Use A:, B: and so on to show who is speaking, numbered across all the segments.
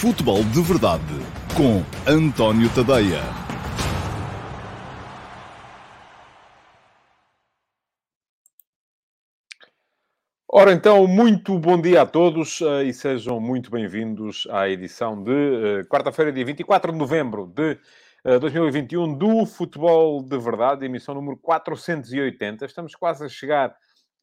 A: Futebol de Verdade com António Tadeia.
B: Ora então, muito bom dia a todos uh, e sejam muito bem-vindos à edição de uh, quarta-feira, dia 24 de novembro de uh, eh, 2021 do Futebol de Verdade, emissão número 480. Estamos quase a chegar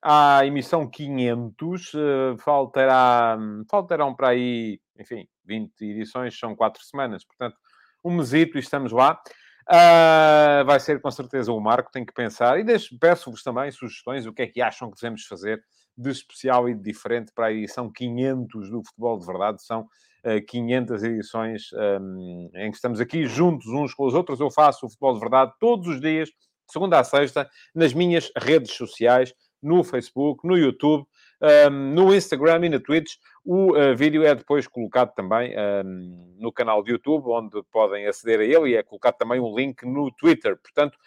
B: à emissão 500, faltará, faltarão para aí, enfim, 20 edições, são 4 semanas, portanto, um mesito e estamos lá. Uh, vai ser com certeza o Marco, tem que pensar. E peço-vos também sugestões, o que é que acham que devemos fazer de especial e de diferente para a edição 500 do Futebol de Verdade. São uh, 500 edições um, em que estamos aqui juntos uns com os outros. Eu faço o Futebol de Verdade todos os dias, segunda a sexta, nas minhas redes sociais, no Facebook, no YouTube, no Instagram e na Twitch. O uh, vídeo é depois colocado também no canal de YouTube, onde podem aceder a ele, e é colocado também um link no Twitter. Portanto,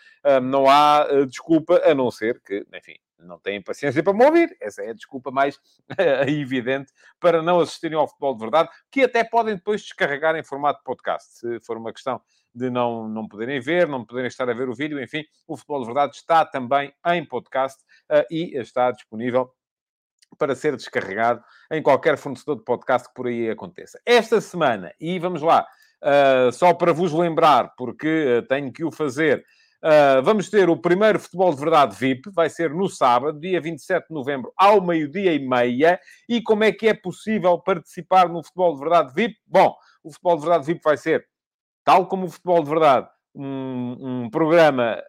B: não há uh, desculpa, a não ser que, enfim, não têm paciência para me ouvir. Essa é a desculpa mais evidente para não assistirem ao futebol de verdade, que até podem depois descarregar em formato podcast, se for uma questão de não, não poderem ver, não poderem estar a ver o vídeo. Enfim, o futebol de verdade está também em podcast uh, e está disponível para ser descarregado em qualquer fornecedor de podcast que por aí aconteça. Esta semana, e vamos lá, uh, só para vos lembrar, porque uh, tenho que o fazer Uh, vamos ter o primeiro Futebol de Verdade VIP, vai ser no sábado, dia 27 de novembro, ao meio-dia e meia. E como é que é possível participar no Futebol de Verdade VIP? Bom, o Futebol de Verdade VIP vai ser, tal como o Futebol de Verdade, um, um programa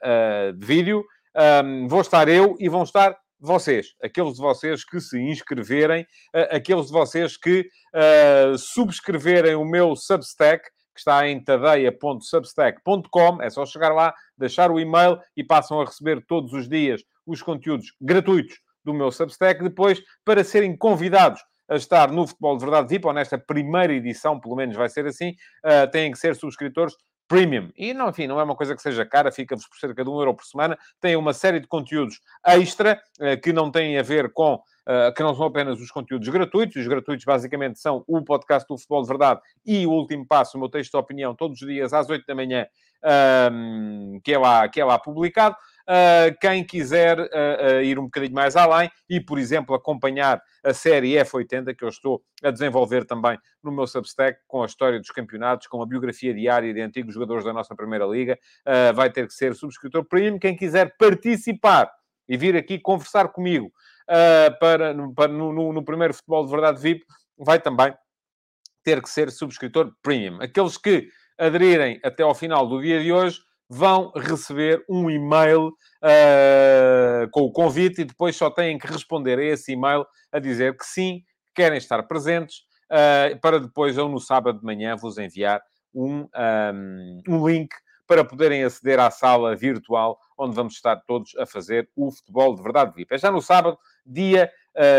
B: de vídeo. Um, vou estar eu e vão estar vocês, aqueles de vocês que se inscreverem, uh, aqueles de vocês que subscreverem o meu Substack, que está em tadeia.substack.com. É só chegar lá, deixar o e-mail e passam a receber todos os dias os conteúdos gratuitos do meu Substack. Depois, para serem convidados a estar no Futebol de Verdade VIP, ou nesta primeira edição, pelo menos vai ser assim, uh, têm que ser subscritores premium. E, não, enfim, não é uma coisa que seja cara, fica-vos por cerca de um euro por semana. Tem uma série de conteúdos extra uh, que não têm a ver com Uh, que não são apenas os conteúdos gratuitos. Os gratuitos, basicamente, são o podcast do Futebol de Verdade e o Último Passo, o meu texto de opinião, todos os dias às 8 da manhã, um, que, é lá, que é lá publicado. Uh, quem quiser uh, ir um bocadinho mais além e, por exemplo, acompanhar a série F80, que eu estou a desenvolver também no meu Substack, com a história dos campeonatos, com a biografia diária de antigos jogadores da nossa Primeira Liga, vai ter que ser subscritor premium. Quem quiser participar e vir aqui conversar comigo para, para no, no, no, primeiro Futebol de Verdade VIP, vai também ter que ser subscritor premium. Aqueles que aderirem até ao final do dia de hoje vão receber um e-mail uh, com o convite e depois só têm que responder a esse e-mail a dizer que sim, querem estar presentes, uh, para depois, ou no sábado de manhã, vos enviar um, um, um link para poderem aceder à sala virtual onde vamos estar todos a fazer o futebol de verdade VIP. É já no sábado, dia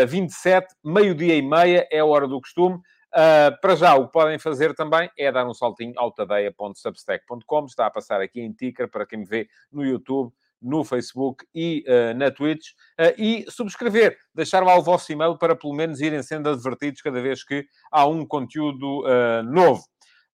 B: uh, 27, meio-dia e meia, é a hora do costume. Uh, para já, o que podem fazer também é dar um saltinho ao tadeia.substack.com. Está a passar aqui em ticker para quem me vê no YouTube, no Facebook e uh, na Twitch. Uh, e subscrever, deixar lá o vosso e-mail para pelo menos irem sendo advertidos cada vez que há um conteúdo novo.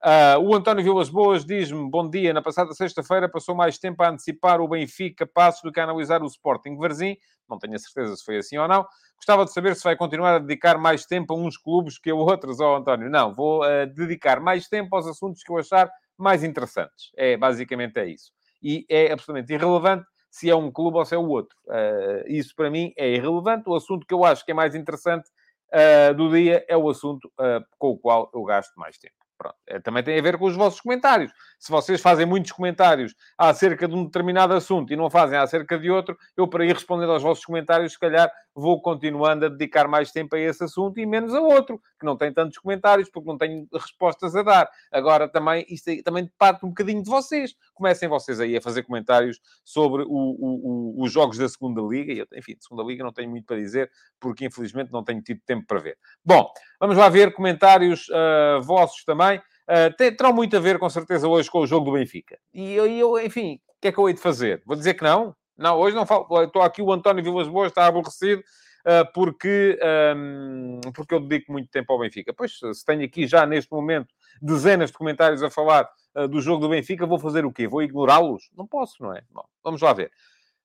B: Uh, o António Vilas Boas diz-me, bom dia, na passada sexta-feira passou mais tempo a antecipar o Benfica Passos do que a analisar o Sporting Varzim. Não tenho a certeza se foi assim ou não. Gostava de saber se vai continuar a dedicar mais tempo a uns clubes que a outros, ó oh, António. Não, vou uh, dedicar mais tempo aos assuntos que eu achar mais interessantes. É, basicamente é isso. E é absolutamente irrelevante se é um clube ou se é o outro. Uh, isso para mim é irrelevante. O assunto que eu acho que é mais interessante do dia é o assunto com o qual eu gasto mais tempo. Pronto. É, também tem a ver com os vossos comentários. Se vocês fazem muitos comentários acerca de um determinado assunto e não fazem acerca de outro, eu, para ir respondendo aos vossos comentários, se calhar vou continuando a dedicar mais tempo a esse assunto e menos a outro, que não tem tantos comentários, porque não tenho respostas a dar. Agora, também, isto também parte um bocadinho de vocês. Comecem vocês aí a fazer comentários sobre o, o, o, os jogos da segunda Liga. E eu, enfim, de segunda Liga não tenho muito para dizer, porque infelizmente não tenho tido tempo para ver. Bom, vamos lá ver comentários uh, vossos também. Uh, terão muito a ver, com certeza, hoje com o jogo do Benfica. E eu, eu, enfim, o que é que eu hei de fazer? Vou dizer que não? Não, hoje não falo. Estou aqui, o António Vilas Boas está aborrecido. porque, um, porque eu dedico muito tempo ao Benfica. Pois, se tenho aqui já neste momento dezenas de comentários a falar do jogo do Benfica, vou fazer o quê? Vou ignorá-los? Não posso, não é? Bom, vamos lá ver.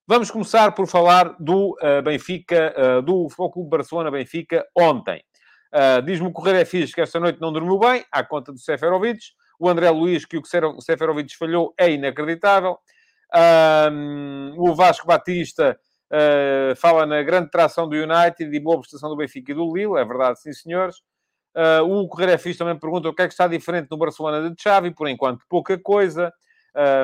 B: Vamos começar por falar do uh, Benfica, uh, do Clube Barcelona-Benfica ontem. Uh, Diz-me o Correio é que esta noite não dormiu bem, à conta do Seferovic. O André Luiz, que o Seferovic falhou, é inacreditável. O Vasco Batista fala na grande tração do United e boa prestação do Benfica e do Lille. É verdade, sim, senhores. o Correio fixe também pergunta o que é que está diferente no Barcelona de Xavi. Por enquanto, pouca coisa.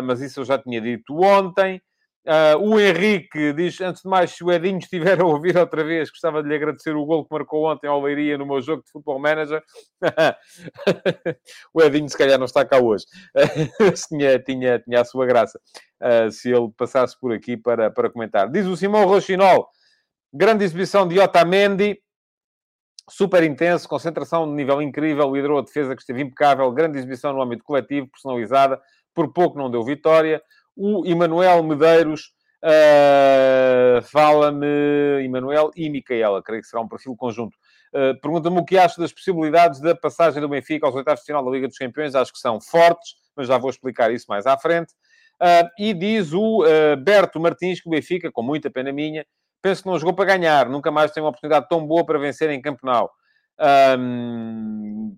B: mas isso eu já tinha dito ontem. Uh, o Henrique diz, antes de mais, se o Edinho estiver a ouvir outra vez, gostava de lhe agradecer o gol que marcou ontem ao Leiria no meu jogo de Futebol Manager. o Edinho, se calhar, não está cá hoje. tinha, tinha, tinha a sua graça uh, se ele passasse por aqui para, para comentar. Diz o Simão Rochinol, grande exibição de Otamendi, super intenso, concentração de nível incrível, liderou a defesa que esteve impecável, grande exibição no âmbito coletivo, personalizada, por pouco não deu vitória. O Emanuel Medeiros uh, fala-me, Emanuel e Micaela, creio que será um perfil conjunto. Uh, Pergunta-me o que acha das possibilidades da passagem do Benfica aos oitavos de final da Liga dos Campeões. Acho que são fortes, mas já vou explicar isso mais à frente. Uh, e diz o uh, Berto Martins que o Benfica, com muita pena minha, penso que não jogou para ganhar, nunca mais tem uma oportunidade tão boa para vencer em Campenau.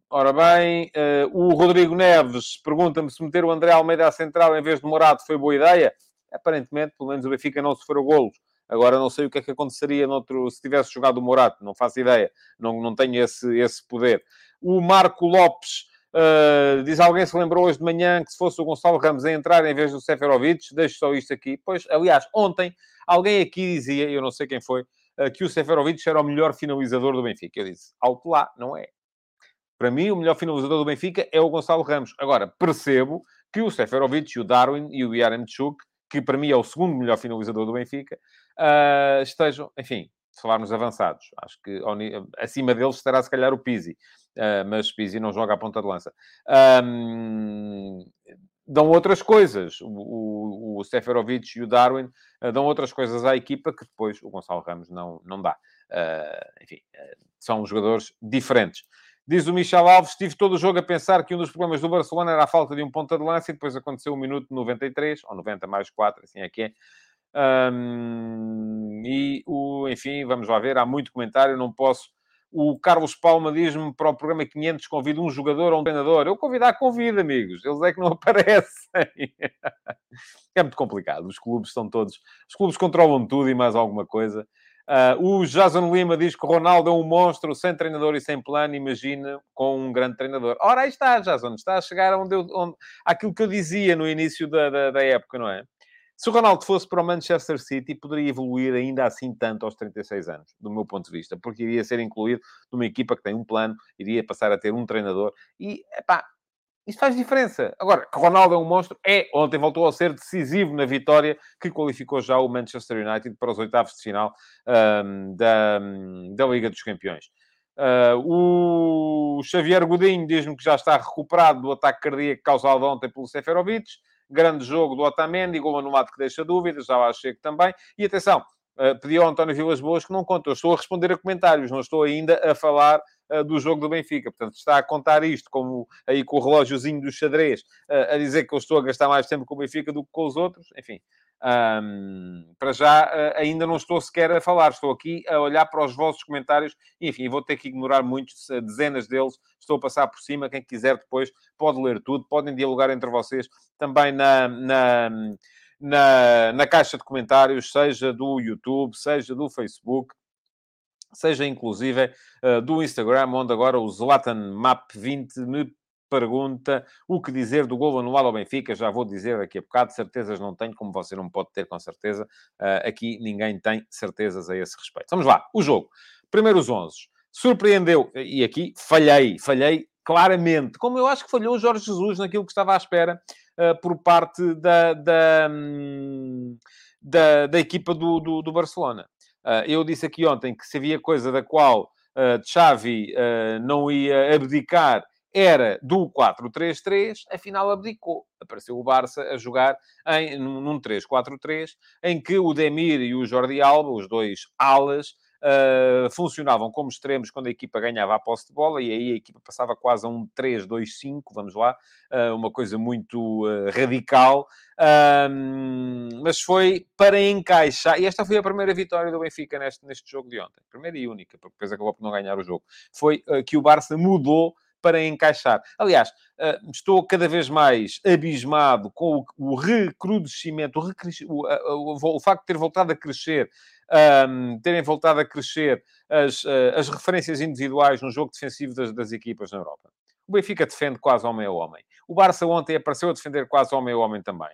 B: Ora bem, uh, o Rodrigo Neves pergunta-me se meter o André Almeida à central em vez de Morato foi boa ideia. Aparentemente, pelo menos o Benfica não sofreu golos. Agora não sei o que é que aconteceria noutro, se tivesse jogado o Morato, não faço ideia, não, não tenho esse, esse poder. O Marco Lopes uh, diz: alguém se lembrou hoje de manhã que se fosse o Gonçalo Ramos a entrar em vez do Seferovic? Deixo só isto aqui. Pois, aliás, ontem alguém aqui dizia, eu não sei quem foi, que o Seferovic era o melhor finalizador do Benfica. Eu disse, alto lá, não é. Para mim, o melhor finalizador do Benfica é o Gonçalo Ramos. Agora, percebo que o Seferovic, o Darwin e o Yaremchuk, que para mim é o segundo melhor finalizador do Benfica, uh, estejam, enfim, se falarmos avançados. Acho que acima deles estará, se calhar, o Pizzi. Uh, mas Pizzi não joga à ponta de lança. Um, dão outras coisas. O, o, o Seferovic e o Darwin uh, dão outras coisas à equipa que depois o Gonçalo Ramos não, não dá. Uh, enfim, uh, são jogadores diferentes. Diz o Michel Alves, estive todo o jogo a pensar que um dos problemas do Barcelona era a falta de um ponta de lança e depois aconteceu o minuto 93, ou 90 mais 4, assim é que é. Um, e, o, enfim, vamos lá ver, há muito comentário, não posso o Carlos Palma diz-me para o programa 500 convido um jogador ou um treinador. Eu convidar, convido, amigos. Eles é que não aparecem. é muito complicado. Os clubes são todos... Os clubes controlam tudo e mais alguma coisa. Uh, o Jason Lima diz que o Ronaldo é um monstro sem treinador e sem plano. Imagina com um grande treinador. Ora, aí está, Jason. Está a chegar onde eu, onde... aquilo que eu dizia no início da, da, da época, não é? Se o Ronaldo fosse para o Manchester City, poderia evoluir ainda assim tanto aos 36 anos, do meu ponto de vista, porque iria ser incluído numa equipa que tem um plano, iria passar a ter um treinador e, epá, isso faz diferença. Agora, que Ronaldo é um monstro, é. Ontem voltou a ser decisivo na vitória que qualificou já o Manchester United para os oitavos de final um, da, da Liga dos Campeões. Uh, o Xavier Godinho diz-me que já está recuperado do ataque cardíaco causado ontem pelo Seferovic grande jogo do Otamendi, gol anulado que deixa dúvidas, já lá chego também. E atenção, uh, pedi ao António Vilas Boas que não conta, eu estou a responder a comentários, não estou ainda a falar uh, do jogo do Benfica. Portanto, está a contar isto como aí com o relógiozinho do xadrez, uh, a dizer que eu estou a gastar mais tempo com o Benfica do que com os outros. Enfim, um, para já, uh, ainda não estou sequer a falar, estou aqui a olhar para os vossos comentários. Enfim, vou ter que ignorar muitos, dezenas deles. Estou a passar por cima. Quem quiser depois pode ler tudo, podem dialogar entre vocês também na, na, na, na caixa de comentários, seja do YouTube, seja do Facebook seja inclusive uh, do Instagram, onde agora o Zlatan Map 20 me pergunta o que dizer do gol anulado ao Benfica. Já vou dizer daqui a bocado. Certezas não tenho, como você não pode ter com certeza. Uh, aqui ninguém tem certezas a esse respeito. Vamos lá. O jogo. Primeiros 11. Surpreendeu. E aqui falhei. Falhei claramente. Como eu acho que falhou o Jorge Jesus naquilo que estava à espera uh, por parte da, da, hum, da, da equipa do, do, do Barcelona. Uh, eu disse aqui ontem que se havia coisa da qual uh, Xavi uh, não ia abdicar era do 4-3-3, afinal abdicou. Apareceu o Barça a jogar em, num 3-4-3, em que o Demir e o Jordi Alba, os dois alas, uh, funcionavam como extremos quando a equipa ganhava a posse de bola, e aí a equipa passava quase a um 3-2-5, vamos lá, uh, uma coisa muito uh, radical, mas foi para encaixar, e esta foi a primeira vitória do Benfica neste, neste jogo de ontem, primeira e única, porque depois acabou por não ganhar o jogo, foi que o Barça mudou para encaixar. Aliás, eh, estou cada vez mais abismado com o recrudescimento, o, o, o, o facto de ter voltado a crescer, um, terem voltado a crescer as, as referências individuais no jogo defensivo das, das equipas na Europa. O Benfica defende quase homem a homem. O Barça ontem apareceu a defender quase homem a homem também.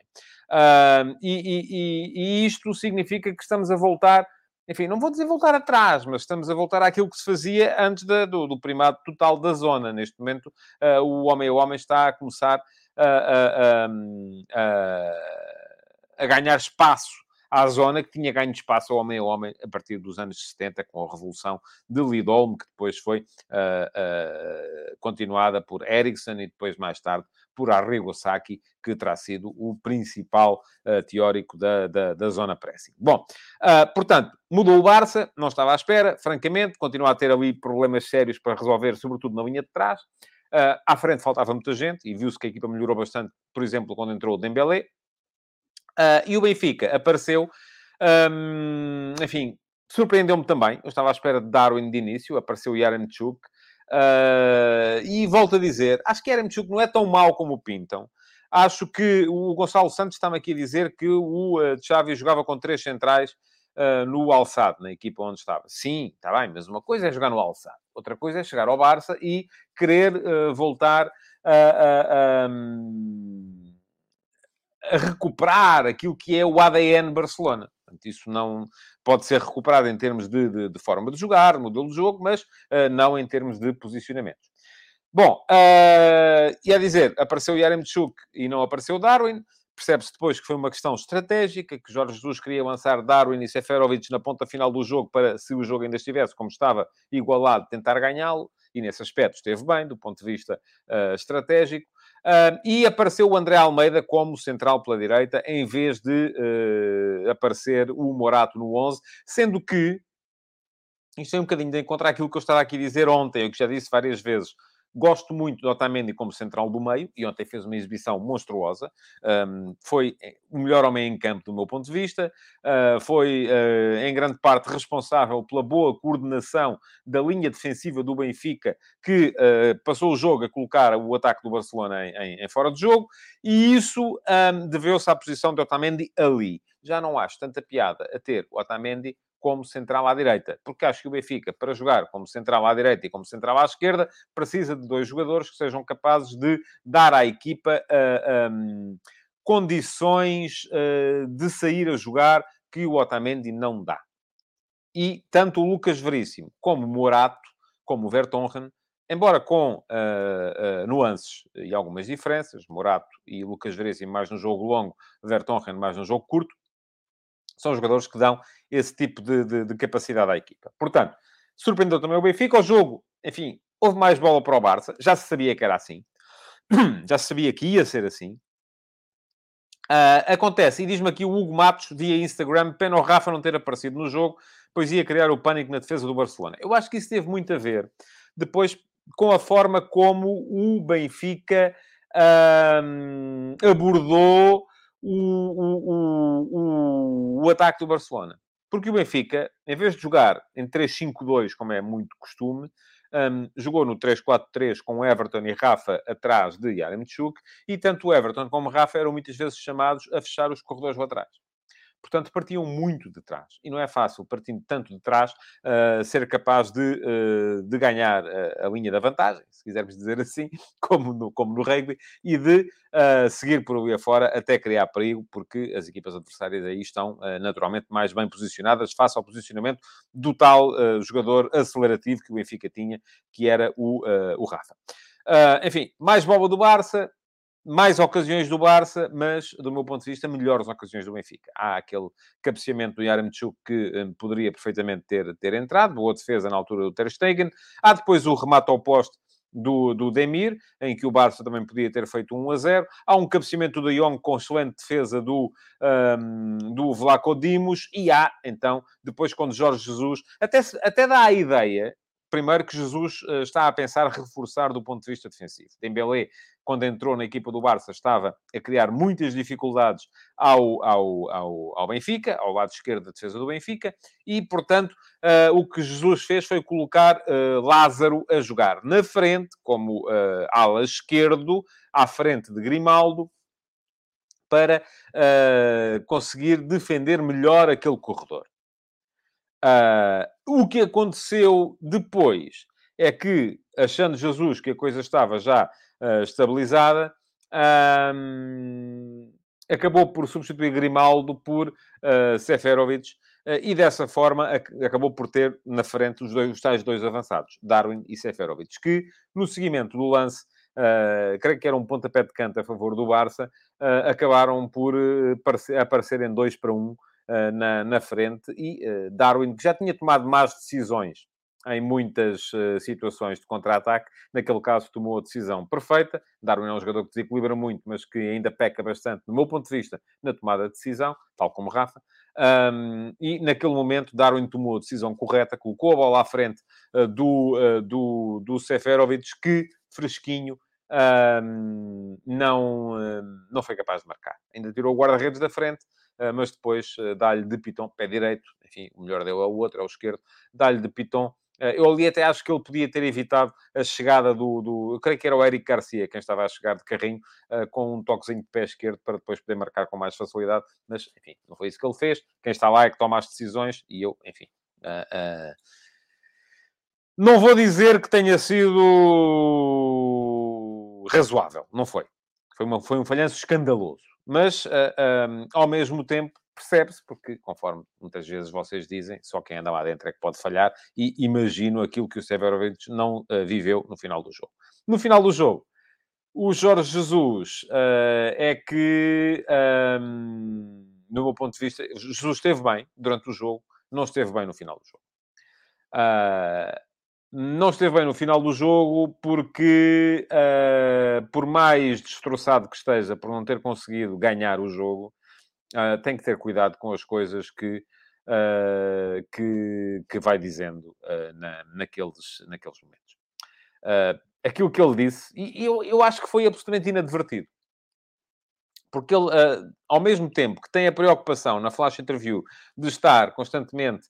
B: E, e, e, isto significa que estamos a voltar enfim, não vou dizer voltar atrás, mas estamos a voltar àquilo que se fazia antes da, do, do, primado total da zona. Neste momento, uh, o homem a homem está a começar a, a, a, a ganhar espaço à zona que tinha ganho espaço ao homem a homem a partir dos anos 70, com a revolução de Lidolme, que depois foi uh, uh, continuada por Ericsson e depois, mais tarde, por Arrigo Sacchi, que terá sido o principal uh, teórico da, da, da, zona pressing. Bom, uh, portanto, mudou o Barça, não estava à espera, francamente, continua a ter ali problemas sérios para resolver, sobretudo na linha de trás. Uh, à frente faltava muita gente e viu-se que a equipa melhorou bastante, por exemplo, quando entrou o Dembélé. e o Benfica apareceu, um, enfim, surpreendeu-me também. Eu estava à espera de Darwin de início, apareceu o Yarenchuk. Uh, e volto a dizer, acho que Eremchuk não é tão mau como o pintam. Acho que o Gonçalo Santos está-me aqui a dizer que o uh, Xavi jogava com três centrais uh, no Alçado, na equipa onde estava. Sim, está bem, mas uma coisa é jogar no Alçado, outra coisa é chegar ao Barça e querer uh, voltar a, a, a, a recuperar aquilo que é o ADN Barcelona. Portanto, isso não pode ser recuperado em termos de, de, de forma de jogar, modelo de jogo, mas uh, não em termos de posicionamento. Bom, uh, a dizer, apareceu Yaremchuk e não apareceu Darwin. Percebe-se depois que foi uma questão estratégica, que Jorge Jesus queria lançar Darwin e Seferovic na ponta final do jogo para, se o jogo ainda estivesse como estava, igualado, tentar ganhá-lo. E nesse aspecto esteve bem, do ponto de vista uh, estratégico. Uh, e apareceu o André Almeida como central pela direita, em vez de uh, aparecer o Morato no 11, sendo que, isto é um bocadinho de encontrar aquilo que eu estava aqui a dizer ontem, eu que já disse várias vezes, Gosto muito do Otamendi como central do meio, e ontem fez uma exibição monstruosa. Um, foi eh, o melhor homem em campo, do meu ponto de vista. Uh, foi, uh, em grande parte, responsável pela boa coordenação da linha defensiva do Benfica, que uh, passou o jogo a colocar o ataque do Barcelona em, em, em fora de jogo, e isso um, deveu-se à posição de Otamendi ali. Já não acho tanta piada a ter o Otamendi como central à direita. Porque acho que o Benfica, para jogar como central à direita e como central à esquerda, precisa de dois jogadores que sejam capazes de dar à equipa uh, um, condições uh, de sair a jogar que o Otamendi não dá. E tanto o Lucas Veríssimo como o Morato, como o Vertonghen, embora com uh, uh, nuances e algumas diferenças, Morato e Lucas Veríssimo mais no jogo longo, Vertonghen mais no jogo curto, são jogadores que dão esse tipo de, de, de capacidade à equipa. Portanto, surpreendeu também o Benfica. O jogo, enfim, houve mais bola para o Barça. Já se sabia que era assim. Já se sabia que ia ser assim. Uh, acontece, e diz-me aqui o Hugo Matos, via Instagram, pena o Rafa não ter aparecido no jogo, pois ia criar o pânico na defesa do Barcelona. Eu acho que isso teve muito a ver, depois, com a forma como o Benfica uh, abordou o, o, o, o ataque do Barcelona. Porque o Benfica, em vez de jogar em 3-5-2, como é muito costume, um, jogou no 3-4-3 com Everton e Rafa atrás de Yaremchuk, e tanto Everton como Rafa eram muitas vezes chamados a fechar os corredores laterais. Portanto, partiam muito de trás. E não é fácil, partindo tanto de trás, uh, ser capaz de, uh, de ganhar a, a, linha da vantagem, se quisermos dizer assim, como no, como no rugby, e de uh, seguir por ali afora até criar perigo, porque as equipas adversárias aí estão naturalmente mais bem posicionadas face ao posicionamento do tal jogador acelerativo que o Benfica tinha, que era o, o Rafa. enfim, mais bola do Barça, mais ocasiões do Barça, mas, do meu ponto de vista, melhores ocasiões do Benfica. Há aquele cabeceamento do Yaremchuk que um, poderia perfeitamente ter, ter entrado, boa defesa na altura do Ter Stegen. Há depois o remate ao poste do, do Demir, em que o Barça também podia ter feito 1 a 0. Há um cabeceamento do Jong com excelente defesa do, um, do Vlaco Dimos. E há, então, depois quando Jorge Jesus... Até, até dá a ideia, primeiro, que Jesus uh, está a pensar reforçar do ponto de vista defensivo. Dembélé, quando entrou na equipa do Barça, estava a criar muitas dificuldades ao, ao, ao, ao Benfica, ao lado esquerdo da defesa do Benfica, e, portanto, uh, o que Jesus fez foi colocar uh, Lázaro a jogar na frente, como uh, ala esquerdo, à frente de Grimaldo, para conseguir defender melhor aquele corredor. o que aconteceu depois é que, achando Jesus que a coisa estava já uh, estabilizada, um, acabou por substituir Grimaldo por uh, Seferovic uh, e dessa forma acabou por ter na frente os, dois, os tais dois avançados, Darwin e Seferovic, que no seguimento do lance, uh, creio que era um pontapé de canto a favor do Barça, acabaram por aparecer, aparecer em 2 para 1 um, na, na frente e Darwin, que já tinha tomado más decisões em muitas uh, situações de contra-ataque. Naquele caso, tomou a decisão perfeita. Darwin é um jogador que desequilibra muito, mas que ainda peca bastante, do meu ponto de vista, na tomada de decisão, tal como Rafa. Um, e naquele momento, Darwin tomou a decisão correta, colocou a bola à frente uh, do, uh, do, do Seferovic, que, fresquinho, um, não, não foi capaz de marcar. Ainda tirou o guarda-redes da frente, mas depois dá-lhe de pitão, pé direito, enfim, o melhor deu ao outro, ao esquerdo, dá-lhe de pitão eh, eu ali até acho que ele podia ter evitado a chegada do, do eu creio que era o Eric Garcia quem estava a chegar de carrinho uh, com um toquezinho de pé esquerdo para depois poder marcar com mais facilidade, mas enfim, não foi isso que ele fez. Quem está lá é que toma as decisões e eu, enfim. Uh, uh... Não vou dizer que tenha sido razoável, não foi. Foi, uma, foi um falhanço escandaloso, mas ao mesmo tempo percebe-se, porque, conforme muitas vezes vocês dizem, só quem anda lá dentro é que pode falhar, e imagino aquilo que o Severovic não uh, viveu no final do jogo. No final do jogo, o Jorge Jesus uh, é que, um, no meu ponto de vista, Jesus esteve bem durante o jogo, não esteve bem no final do jogo. Uh, não esteve bem no final do jogo porque, por mais destroçado que esteja por não ter conseguido ganhar o jogo, uh, tem que ter cuidado com as coisas que, uh, que, que, vai dizendo uh, na, naqueles, naqueles momentos. aquilo que ele disse, e eu, eu acho que foi absolutamente inadvertido. Porque ele, ao mesmo tempo que tem a preocupação na flash interview de estar constantemente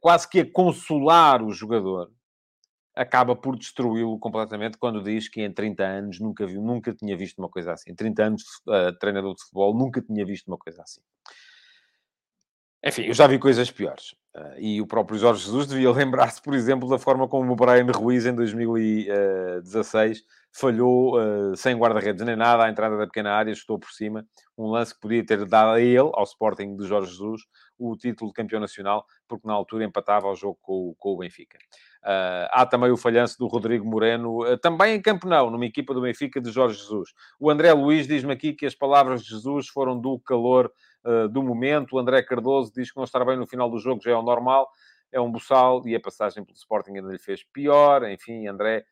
B: quase que a consolar o jogador, acaba por destruí-lo completamente quando diz que em 30 anos nunca viu, nunca tinha visto uma coisa assim. Em 30 anos uh, treinador de futebol, nunca tinha visto uma coisa assim. Enfim, eu já vi coisas piores. Uh, e o próprio Jorge Jesus devia lembrar-se, por exemplo, da forma como o Brian Ruiz, em 2016, falhou uh, sem guarda-redes nem nada à entrada da pequena área, estou por cima. Um lance que podia ter dado a ele, ao Sporting de Jorge Jesus, o título de campeão nacional, porque na altura empatava ao jogo com, com o Benfica. Uh, há também o falhanço do Rodrigo Moreno, uh, também em Campo Não, numa equipa do Benfica de Jorge Jesus. O André Luiz diz-me aqui que as palavras de Jesus foram do calor uh, do momento. O André Cardoso diz que não estar bem no final do jogo já é o normal, é um buçal e a passagem pelo Sporting ainda lhe fez pior. Enfim, André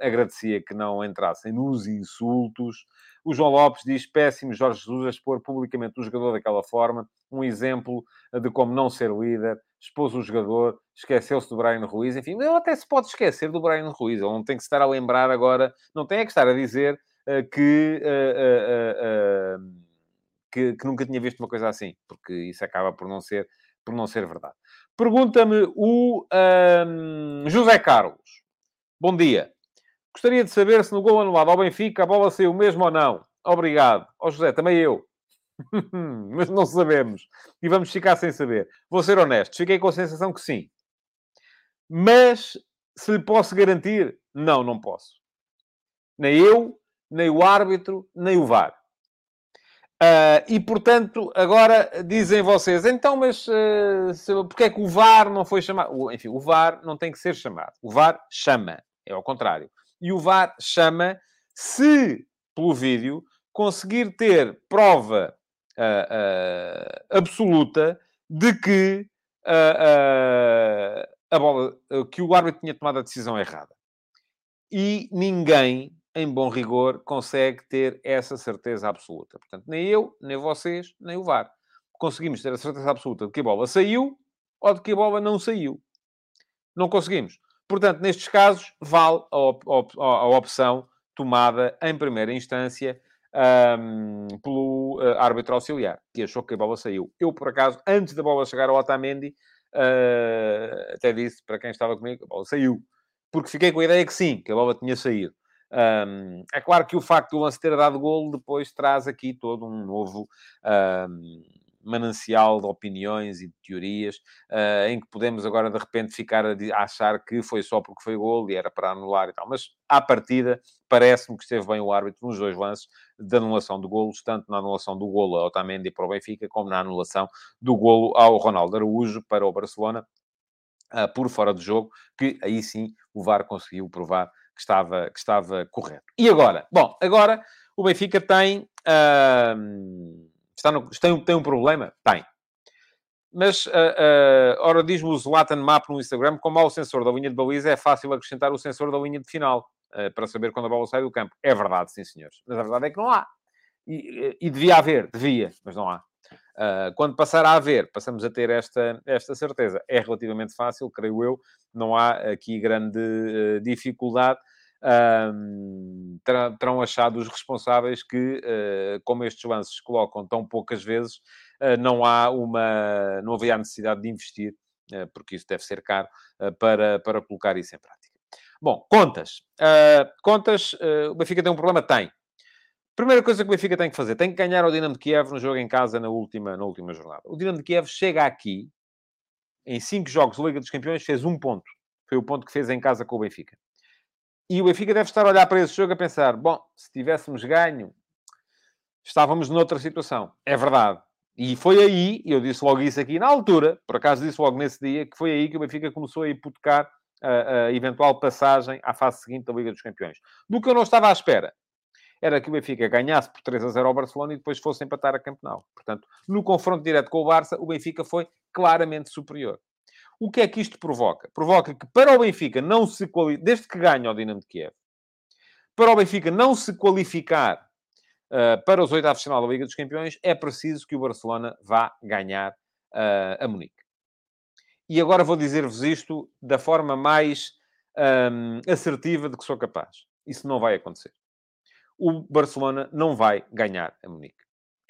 B: agradecia que não entrassem nos insultos. O João Lopes diz: péssimo Jorge Jesus a expor publicamente o jogador daquela forma, um exemplo de como não ser líder, expôs o jogador, esqueceu-se do Brian Ruiz, enfim, até se pode esquecer do Brian Ruiz, ele não tem que estar a lembrar agora, não tem é que estar a dizer uh, que, uh, uh, que, que, nunca tinha visto uma coisa assim, porque isso acaba por não ser, por não ser verdade. Pergunta-me o José Carlos. Bom dia. Gostaria de saber se no gol anulado ao Benfica a bola saiu mesmo ou não. Obrigado. Ó oh, José, também eu. Mas não sabemos. E vamos ficar sem saber. Vou ser honesto. Fiquei com a sensação que sim. Mas se lhe posso garantir, não, não posso. Nem eu, nem o árbitro, nem o VAR. Uh, e, portanto, agora dizem vocês, então, mas uh, porque é que o VAR não foi chamado? Enfim, o VAR não tem que ser chamado. O VAR chama. É ao contrário e o VAR chama se, pelo vídeo, conseguir ter prova uh, uh, absoluta de que a bola, que o árbitro tinha tomado a decisão errada. E ninguém, em bom rigor, consegue ter essa certeza absoluta. Portanto, nem eu, nem vocês, nem o VAR. Conseguimos ter a certeza absoluta de que a bola saiu ou de que a bola não saiu. Não conseguimos. Portanto, nestes casos, vale a, op a opção tomada em primeira instância um, pelo uh, árbitro auxiliar, que achou que a bola saiu. Eu, por acaso, antes da bola chegar ao Otamendi, uh, até disse para quem estava comigo, a bola saiu. Porque fiquei com a ideia que sim, que a bola tinha saído. Um, é claro que o facto do lance ter dado golo depois traz aqui todo um novo... Um, manancial de opiniões e de teorias, uh, em que podemos agora de repente ficar a, achar que foi só porque foi gol e era para anular e tal. Mas à partida, parece-me que esteve bem o árbitro nos dois lances de anulação de golos, tanto na anulação do golo ao Otamendi para o Benfica, como na anulação do golo ao Ronaldo Araújo para o Barcelona, uh, por fora do jogo, que aí sim o VAR conseguiu provar que estava, que estava correto. E agora? Bom, agora o Benfica tem... Uh, Está no, tem, tem um problema? Tem. Mas, uh, uh, ora, diz-me o Zlatan Map no Instagram, como há o sensor da linha de baliza, é fácil acrescentar o sensor da linha de final, uh, para saber quando a bola sai do campo. É verdade, sim, senhores. Mas a verdade é que não há. E, e devia haver, devia, mas não há. Uh, quando passar a haver, passamos a ter esta, esta certeza. É relativamente fácil, creio eu, não há aqui grande uh, dificuldade terão achado os responsáveis que, uh, como estes lances colocam tão poucas vezes, uh, não há uma, não havia a necessidade de investir, uh, porque isso deve ser caro, para, para colocar isso em prática. Bom, contas. contas, o Benfica tem um problema? Tem. Primeira coisa que o Benfica tem que fazer, tem que ganhar o Dinamo de Kiev no jogo em casa na última, na última jornada. O Dinamo de Kiev chega aqui, em cinco jogos da Liga dos Campeões, fez um ponto. Foi o ponto que fez em casa com o Benfica. E o Benfica deve estar a olhar para esse jogo a pensar: bom, se tivéssemos ganho, estávamos noutra situação. É verdade. E foi aí, eu disse logo isso aqui na altura, por acaso disse logo nesse dia, que foi aí que o Benfica começou a hipotecar a, a eventual passagem à fase seguinte da Liga dos Campeões. Do que eu não estava à espera era que o Benfica ganhasse por 3 a 0 ao Barcelona e depois fosse empatar a Campeonato. Portanto, no confronto direto com o Barça, o Benfica foi claramente superior. O que é que isto provoca? Provoca que para o Benfica não se qualificar, desde que ganha o Dinamo de Kiev, para o Benfica não se qualificar uh, para os oitavos de final da Liga dos Campeões, é preciso que o Barcelona vá ganhar uh, a Munique. E agora vou dizer-vos isto da forma mais um, assertiva de que sou capaz. Isso não vai acontecer. O Barcelona não vai ganhar a Munique.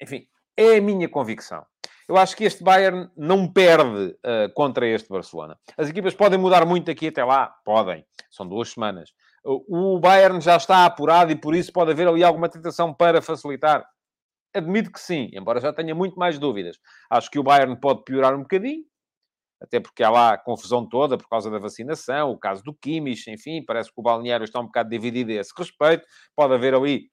B: Enfim, é a minha convicção. Eu acho que este Bayern não perde uh, contra este Barcelona. As equipas podem mudar muito aqui até lá? Podem. São duas semanas. O Bayern já está apurado e por isso pode haver ali alguma tentação para facilitar. Admito que sim, embora já tenha muito mais dúvidas. Acho que o Bayern pode piorar um bocadinho, até porque há lá a confusão toda por causa da vacinação, o caso do Kimmich, enfim, parece que o balneário está um bocado dividido a esse respeito. Pode haver ali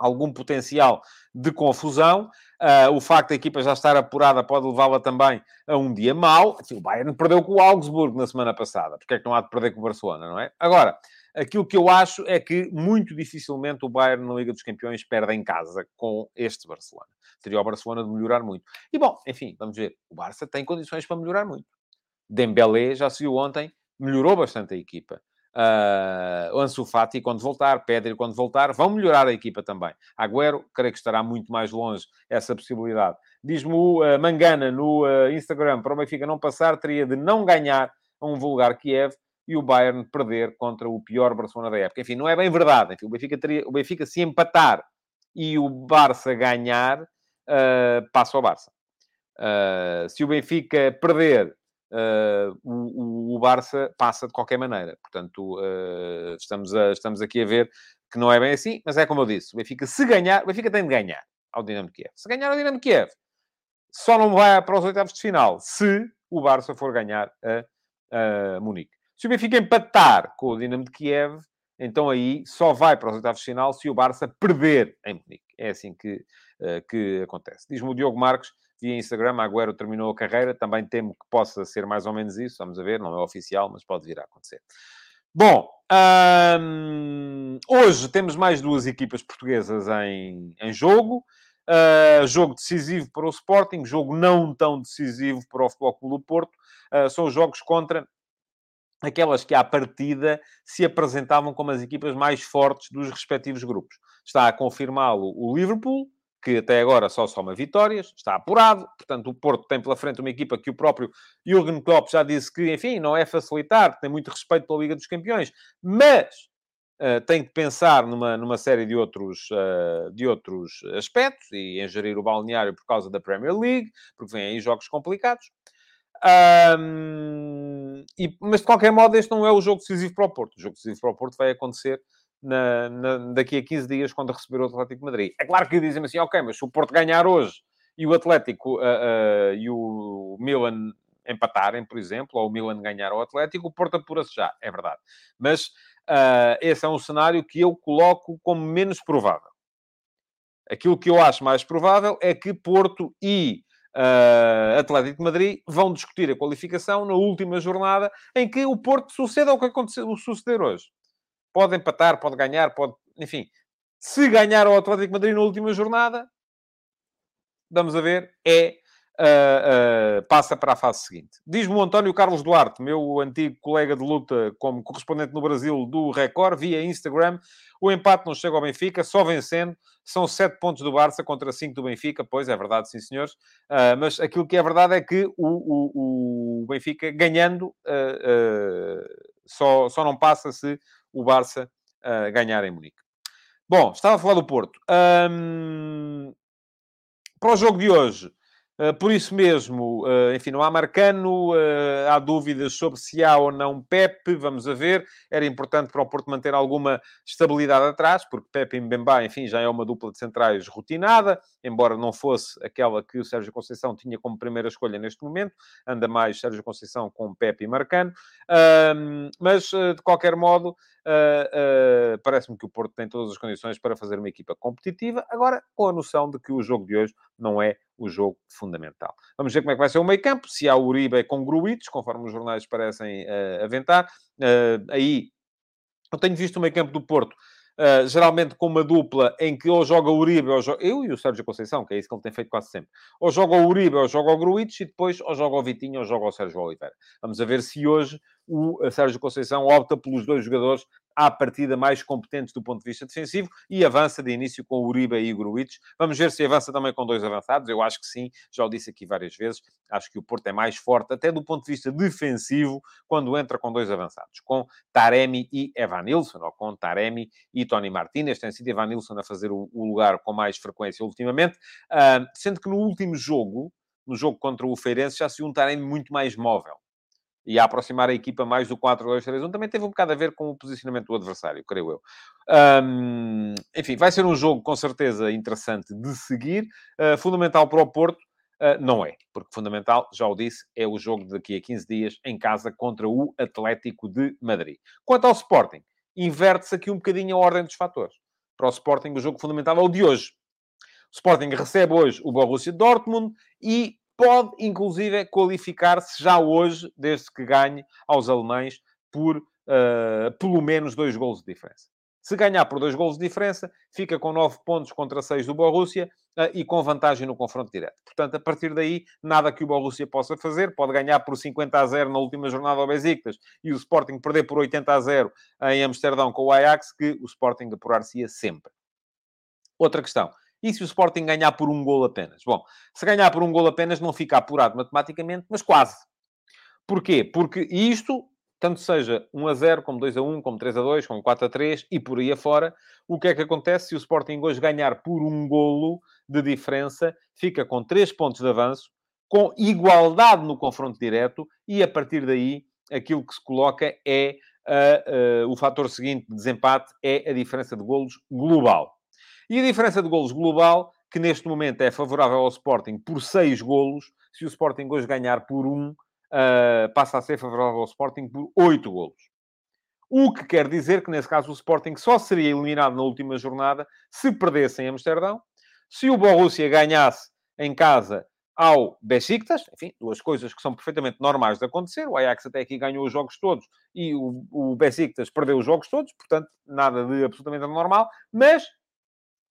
B: algum potencial de confusão. Uh, o facto da equipa já estar apurada pode levá-la também a um dia mau. Assim, o Bayern perdeu com o Augsburgo na semana passada. Porque é que não há de perder com o Barcelona, não é? Agora, aquilo que eu acho é que muito dificilmente o Bayern na Liga dos Campeões perde em casa com este Barcelona. Seria o Barcelona de melhorar muito. E bom, enfim, vamos ver. O Barça tem condições para melhorar muito. Dembélé, já se viu ontem, melhorou bastante a equipa. Uh, Ansu Fati quando voltar, Pedri quando voltar, vão melhorar a equipa também. Agüero, creio que estará muito mais longe essa possibilidade. Diz-me o uh, Mangana no uh, Instagram, para o Benfica não passar, teria de não ganhar a um vulgar Kiev e o Bayern perder contra o pior Barcelona da época. Enfim, não é bem verdade. Enfim, o, Benfica teria, o Benfica se empatar e o Barça ganhar, passa ao Barça. se o Benfica perder uh, o, o, Barça passa de qualquer maneira. Portanto, uh, estamos, a, estamos aqui a ver que não é bem assim, mas é como eu disse, o Benfica, se ganhar, o Benfica tem de ganhar ao Dinamo Kiev. Se ganhar ao Dinamo Kiev, só não vai para os oitavos de final se o Barça for ganhar a, a Munique. Se o Benfica empatar com o Dinamo de Kiev, então aí só vai para os oitavos de final se o Barça perder em Munique. É assim que, uh, que acontece. Diz-me o Diogo Marques via Instagram, Agüero terminou a carreira, também temo que possa ser mais ou menos isso, vamos a ver, não é oficial, mas pode vir a acontecer. Bom, hum, hoje temos mais duas equipas portuguesas em, em jogo. Uh, jogo decisivo para o Sporting, jogo não tão decisivo para o Futebol Clube do Porto. Uh, são jogos contra aquelas que à partida se apresentavam como as equipas mais fortes dos respectivos grupos. Está a confirmá-lo o Liverpool, que até agora só soma vitórias, está apurado, portanto o Porto tem pela frente uma equipa que o próprio Jürgen Klopp já disse que, enfim, não é facilitar, tem muito respeito pela Liga dos Campeões, mas uh, tem de pensar numa, numa série de outros, uh, de outros aspectos e em gerir o balneário por causa da Premier League, porque vêm aí jogos complicados. Um, e, mas de qualquer modo, este não é o jogo decisivo para o Porto. O jogo decisivo para o Porto vai acontecer na, na, daqui a 15 dias, quando receber o Atlético Madrid. É claro que dizem assim, ok, mas se o Porto ganhar hoje e o Atlético uh, uh, e o Milan empatarem, por exemplo, ou o Milan ganhar ao Atlético, o Porto apura-se já, é verdade. Mas uh, esse é um cenário que eu coloco como menos provável. Aquilo que eu acho mais provável é que Porto e uh, Atlético de Madrid vão discutir a qualificação na última jornada, em que o Porto suceda o que aconteceu, suceder hoje. Pode empatar, pode ganhar, pode... Enfim, se ganhar o Atlético de Madrid na última jornada, vamos a ver, é Uh, uh, passa para a fase seguinte. Diz-me o António Carlos Duarte, meu antigo colega de luta como correspondente no Brasil do Record, via Instagram. O empate não chega ao Benfica, só vencendo. São sete pontos do Barça contra cinco do Benfica. Pois, é verdade, sim, senhores. Uh, mas aquilo que é verdade é que o, o, o Benfica, ganhando, só, só não passa se o Barça ganhar em Munique. Bom, estava a falar do Porto. Um, para o jogo de hoje... Ah, por isso mesmo, uh, enfim, não há Marcano, uh, há dúvidas sobre se há ou não Pepe, vamos a ver. Era importante para o Porto manter alguma estabilidade atrás, porque Pepe e Mbemba, enfim, já é uma dupla de centrais rotinada, embora não fosse aquela que o Sérgio Conceição tinha como primeira escolha neste momento. Anda mais Sérgio Conceição com Pepe e Marcano. mas, de qualquer modo, Uh, uh, Parece-me que o Porto tem todas as condições para fazer uma equipa competitiva, agora com a noção de que o jogo de hoje não é o jogo fundamental. Vamos ver como é que vai ser o meio campo, se há Uribe com Gruites, conforme os jornais parecem uh, aventar. aí, eu tenho visto o meio campo do Porto Uh, geralmente com uma dupla em que ou joga o Uribe, ou joga... eu e o Sérgio Conceição, que é isso que ele tem feito quase sempre. Ou joga o Uribe, ou joga o Gruitch, e depois ou joga o Vitinho, ou joga o Sérgio Oliveira. Vamos ver se hoje o Sérgio Conceição opta pelos dois jogadores à partida mais competentes do ponto de vista defensivo e avança de início com Uribe e Gruitch. Vamos ver se avança também com dois avançados. Eu acho que sim, já o disse aqui várias vezes. Acho que o Porto é mais forte, até do ponto de vista defensivo, quando entra com dois avançados, com Taremi e Evanilson, ou com Taremi e Tony Martinez. Tem sido Evanilson a fazer o, lugar com mais frequência ultimamente, uh, sendo que no último jogo, no jogo contra o Feirense, já se um Taremi muito mais móvel e a aproximar a equipa mais do 4-2-3-1, também teve um bocado a ver com o posicionamento do adversário, creio eu. Um, enfim, vai ser um jogo com certeza interessante de seguir. Uh, fundamental para o Porto, uh, não é, porque fundamental, já o disse, é o jogo daqui a 15 dias em casa contra o Atlético de Madrid. Quanto ao Sporting, inverte-se aqui um bocadinho a ordem dos fatores. Para o Sporting, o jogo fundamental é o de hoje. O Sporting recebe hoje o Borussia Dortmund e pode, inclusive, qualificar-se já hoje, desde que ganhe aos alemães por uh, pelo menos dois gols de diferença. Se ganhar por dois gols de diferença, fica com nove pontos contra seis do Borussia uh, e com vantagem no confronto direto. Portanto, a partir daí, nada que o Borussia possa fazer. Pode ganhar por 50 a 0 na última jornada ao Besiktas e o Sporting perder por 80 a 0 em Amsterdão com o Ajax, que o Sporting apurar-se-ia sempre. Outra questão. E se o Sporting ganhar por um gol apenas? Bom, se ganhar por um gol apenas, não fica apurado matematicamente, mas quase. Porquê? Porque isto, tanto seja 1 a 0, como 2 a 1, como 3 a 2, como 4 a 3 e por aí afora, o que é que acontece se o Sporting hoje ganhar por um golo de diferença? Fica com 3 pontos de avanço, com igualdade no confronto direto e a partir daí aquilo que se coloca é uh, uh, o fator seguinte de desempate é a diferença de golos global. E a diferença de golos global, que neste momento é favorável ao Sporting por 6 golos, se o Sporting hoje ganhar por 1, uh, passa a ser favorável ao Sporting por 8 golos. O que quer dizer que, nesse caso, o Sporting só seria eliminado na última jornada se perdesse em Amsterdão. Se o Borussia ganhasse em casa ao Besiktas, enfim, duas coisas que são perfeitamente normais de acontecer. O Ajax até aqui ganhou os jogos todos e o, o Besiktas perdeu os jogos todos, portanto, nada de absolutamente anormal. Mas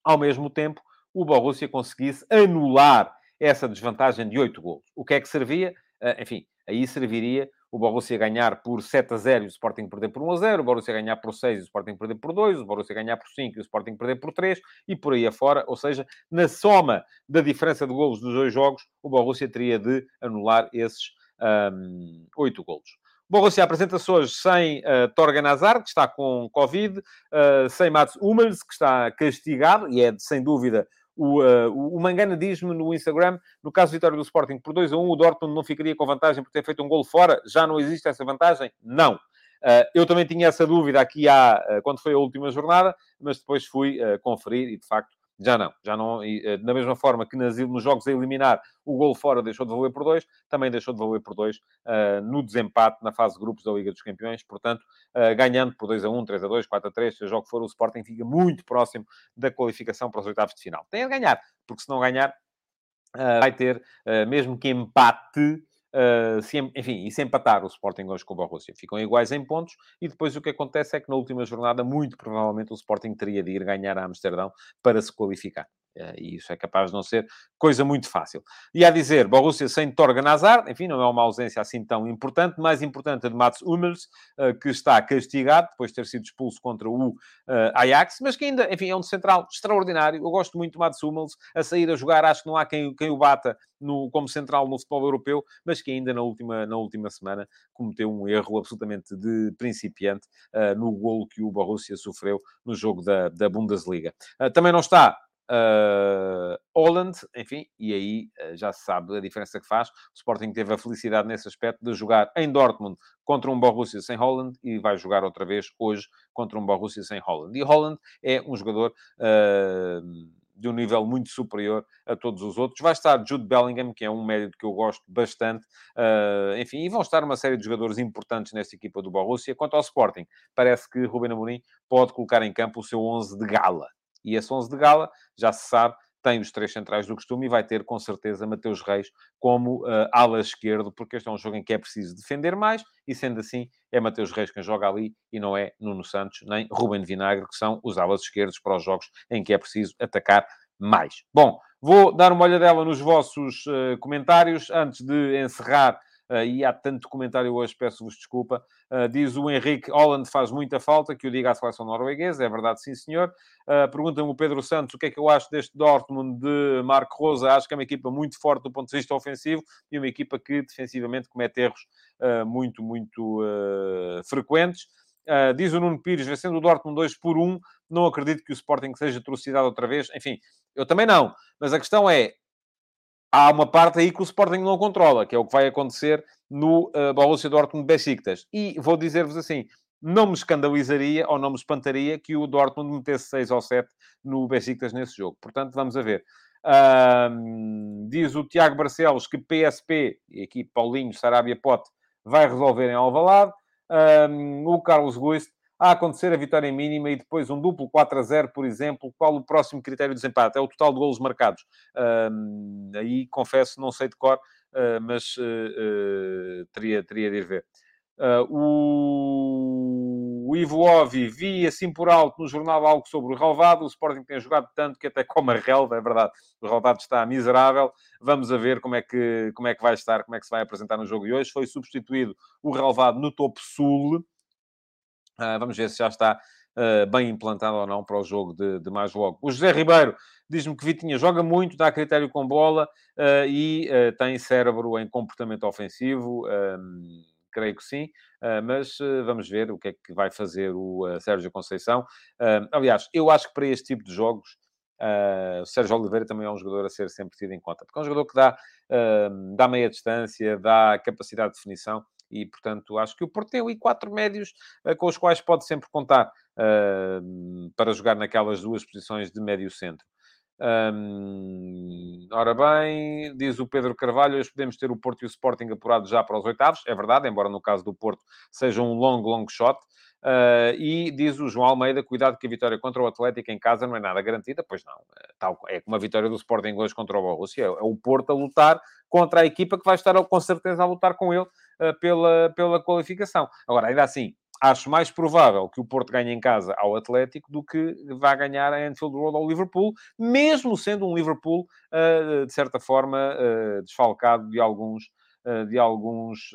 B: ao mesmo tempo, o Borussia conseguisse anular essa desvantagem de 8 golos. O que é que servia? Uh, enfim, aí serviria o Borussia ganhar por 7 a 0 e o Sporting perder por 1 a 0, o Borussia ganhar por 6 e o Sporting perder por 2, o Borussia ganhar por 5 e o Sporting perder por 3 e por aí afora. Ou seja, na soma da diferença de golos dos dois jogos, o Borussia teria de anular esses um, 8 golos. Borussia apresenta-se hoje sem uh, Torgan Hazard, que está com Covid, uh, sem Mats Hummels, que está castigado, e é, sem dúvida, o, uh, o Mangana diz-me no Instagram, no caso de vitória do Sporting por 2 a 1, o Dortmund não ficaria com vantagem por ter feito um gol fora. Já não existe essa vantagem? Não. Uh, eu também tinha essa dúvida aqui há, uh, quando foi a última jornada, mas depois fui conferir e, de facto, já não, já não. E, eh, da mesma forma que nas, nos jogos a eliminar o gol fora deixou de valer por dois, também deixou de valer por dois uh, no desempate na fase de grupos da Liga dos Campeões. Portanto, uh, ganhando por 2 a 1, 3 a 2, 4 a 3, seja o que for, o Sporting fica muito próximo da qualificação para os oitavos de final. Tem a ganhar, porque se não ganhar, uh, vai ter, mesmo que empate, Uh, se, enfim, e se empatar o Sporting hoje com o Borussia, ficam iguais em pontos, e depois o que acontece é que na última jornada, muito provavelmente, o Sporting teria de ir ganhar a Amsterdão para se qualificar. Eh, e isso é capaz de não ser coisa muito fácil. E a dizer, Borussia sem Torgan Hazard, enfim, não é uma ausência assim tão importante. Mais importante a de Mats Hummels, eh, que está castigado depois de ter sido expulso contra o eh, Ajax, mas que ainda, enfim, é um central extraordinário. Eu gosto muito de Mats Hummels a sair a jogar. Acho que não há quem, quem o bata no, como central no futebol europeu, mas que ainda na última, na última semana cometeu um erro absolutamente de principiante no golo que o Borussia sofreu no jogo da, da Bundesliga. Também não está Uh, Holland, enfim, e aí uh, já se sabe a diferença que faz. O Sporting teve a felicidade nesse aspecto de jogar em Dortmund contra um Borussia sem Holland e vai jogar outra vez hoje contra um Borussia sem Holland. E Holland é um jogador uh, de um nível muito superior a todos os outros. Vai estar Jude Bellingham, que é um médio que eu gosto bastante, enfim, e vão estar uma série de jogadores importantes nesta equipa do Borussia. Quanto ao Sporting, parece que Ruben Amorim pode colocar em campo o seu 11 de gala e esse 11 de gala, já se sabe, tem os três centrais do costume e vai ter, com certeza, Mateus Reis como uh, ala esquerdo, porque este é um jogo em que é preciso defender mais e, sendo assim, é Mateus Reis quem joga ali e não é Nuno Santos nem Ruben Vinagre, que são os alas esquerdos para os jogos em que é preciso atacar mais. Bom, vou dar uma olhadela nos vossos uh, comentários antes de encerrar e há tanto comentário hoje, peço-vos desculpa. Uh, diz o Henrique, Holland faz muita falta, que o diga à seleção norueguesa, é verdade, sim senhor. Uh, Pergunta-me o Pedro Santos o que é que eu acho deste Dortmund de Marco Rosa. Acho que é uma equipa muito forte do ponto de vista ofensivo e uma equipa que defensivamente comete erros muito, muito frequentes. Uh, diz o Nuno Pires, vencendo o Dortmund 2 por 1, não acredito que o Sporting seja atrocidade outra vez. Enfim, eu também não. Mas a questão é, há uma parte aí que o Sporting não controla, que é o que vai acontecer no uh, Borussia Dortmund Besiktas. E vou dizer-vos assim, não me escandalizaria ou não me espantaria que o Dortmund metesse 6 ou 7 no Besiktas nesse jogo. Portanto, vamos a ver. diz o Tiago Barcelos que PSP, e aqui Paulinho, Sarabia Pote, vai resolver em Alvalade. o Carlos Guist a acontecer a vitória mínima e depois um duplo 4 a 0, por exemplo, qual o próximo critério de desempate? É o total de golos marcados. Aí, confesso, não sei de cor, uh, mas uh, uh, teria, teria de ir ver. o... o Ivo Ovi vi assim por alto no jornal algo sobre o relvado. O Sporting tem jogado tanto que até como a relva, é verdade. O relvado está miserável. Vamos a ver como é, que, como é que vai estar, como é que se vai apresentar no jogo de hoje. Foi substituído o relvado no topo sul vamos ver se já está uh, bem implantado ou não para o jogo de, de mais logo. O José Ribeiro diz-me que Vitinha joga muito, dá critério com bola uh, e tem cérebro em comportamento ofensivo. creio que sim, mas vamos ver o que é que vai fazer o Sérgio Conceição. aliás, eu acho que para este tipo de jogos, Uh, o Sérgio Oliveira também é um jogador a ser sempre tido em conta, porque é um jogador que dá, uh, dá meia distância, dá capacidade de definição e, portanto, acho que o Porto tem ali quatro médios uh, com os quais pode sempre contar uh, para jogar naquelas duas posições de médio-centro. Um, ora bem, diz o Pedro Carvalho, hoje podemos ter o Porto e o Sporting apurados já para os oitavos, é verdade, embora no caso do Porto seja um long, long shot. Uh, e diz o João Almeida, cuidado que a vitória contra o Atlético em casa não é nada garantida, pois não, tal, é como a vitória do Sporting hoje contra o Borussia, é o Porto a lutar contra a equipa que vai estar com certeza a lutar com ele uh, pela, pela qualificação. Agora, ainda assim, acho mais provável que o Porto ganhe em casa ao Atlético do que vá ganhar a Anfield Road ao Liverpool, mesmo sendo um Liverpool, uh, de certa forma, desfalcado de alguns de alguns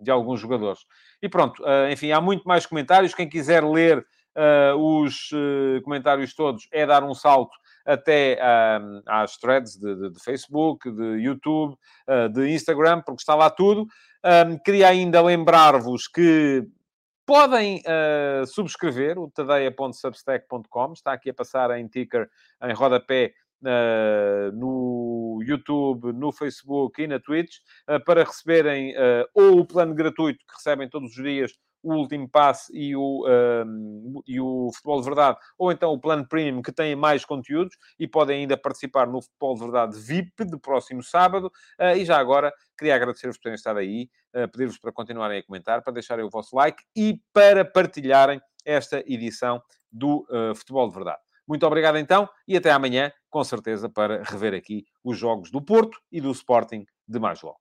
B: de alguns jogadores. E pronto, enfim, há muito mais comentários. Quem quiser ler os comentários todos, é dar um salto até às threads de, de, de, Facebook, de YouTube, de Instagram, porque está lá tudo. Um, queria ainda lembrar-vos que podem uh, subscrever o tadeia.substack.com, está aqui a passar em ticker, em rodapé, no YouTube, no Facebook e na Twitch, uh, para receberem uh, ou o plano gratuito que recebem todos os dias o último passe e o, um, e o Futebol de Verdade, ou então o Plano Premium, que tem mais conteúdos e podem ainda participar no Futebol de Verdade VIP do próximo sábado. Uh, e já agora, queria agradecer-vos por terem estado aí, uh, pedir-vos para continuarem a comentar, para deixarem o vosso like e para partilharem esta edição do uh, Futebol de Verdade. Muito obrigado então e até amanhã, com certeza, para rever aqui os jogos do Porto e do Sporting de mais logo.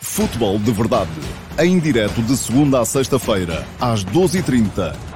A: Futebol de Verdade, em direto de segunda a sexta-feira, às 12h30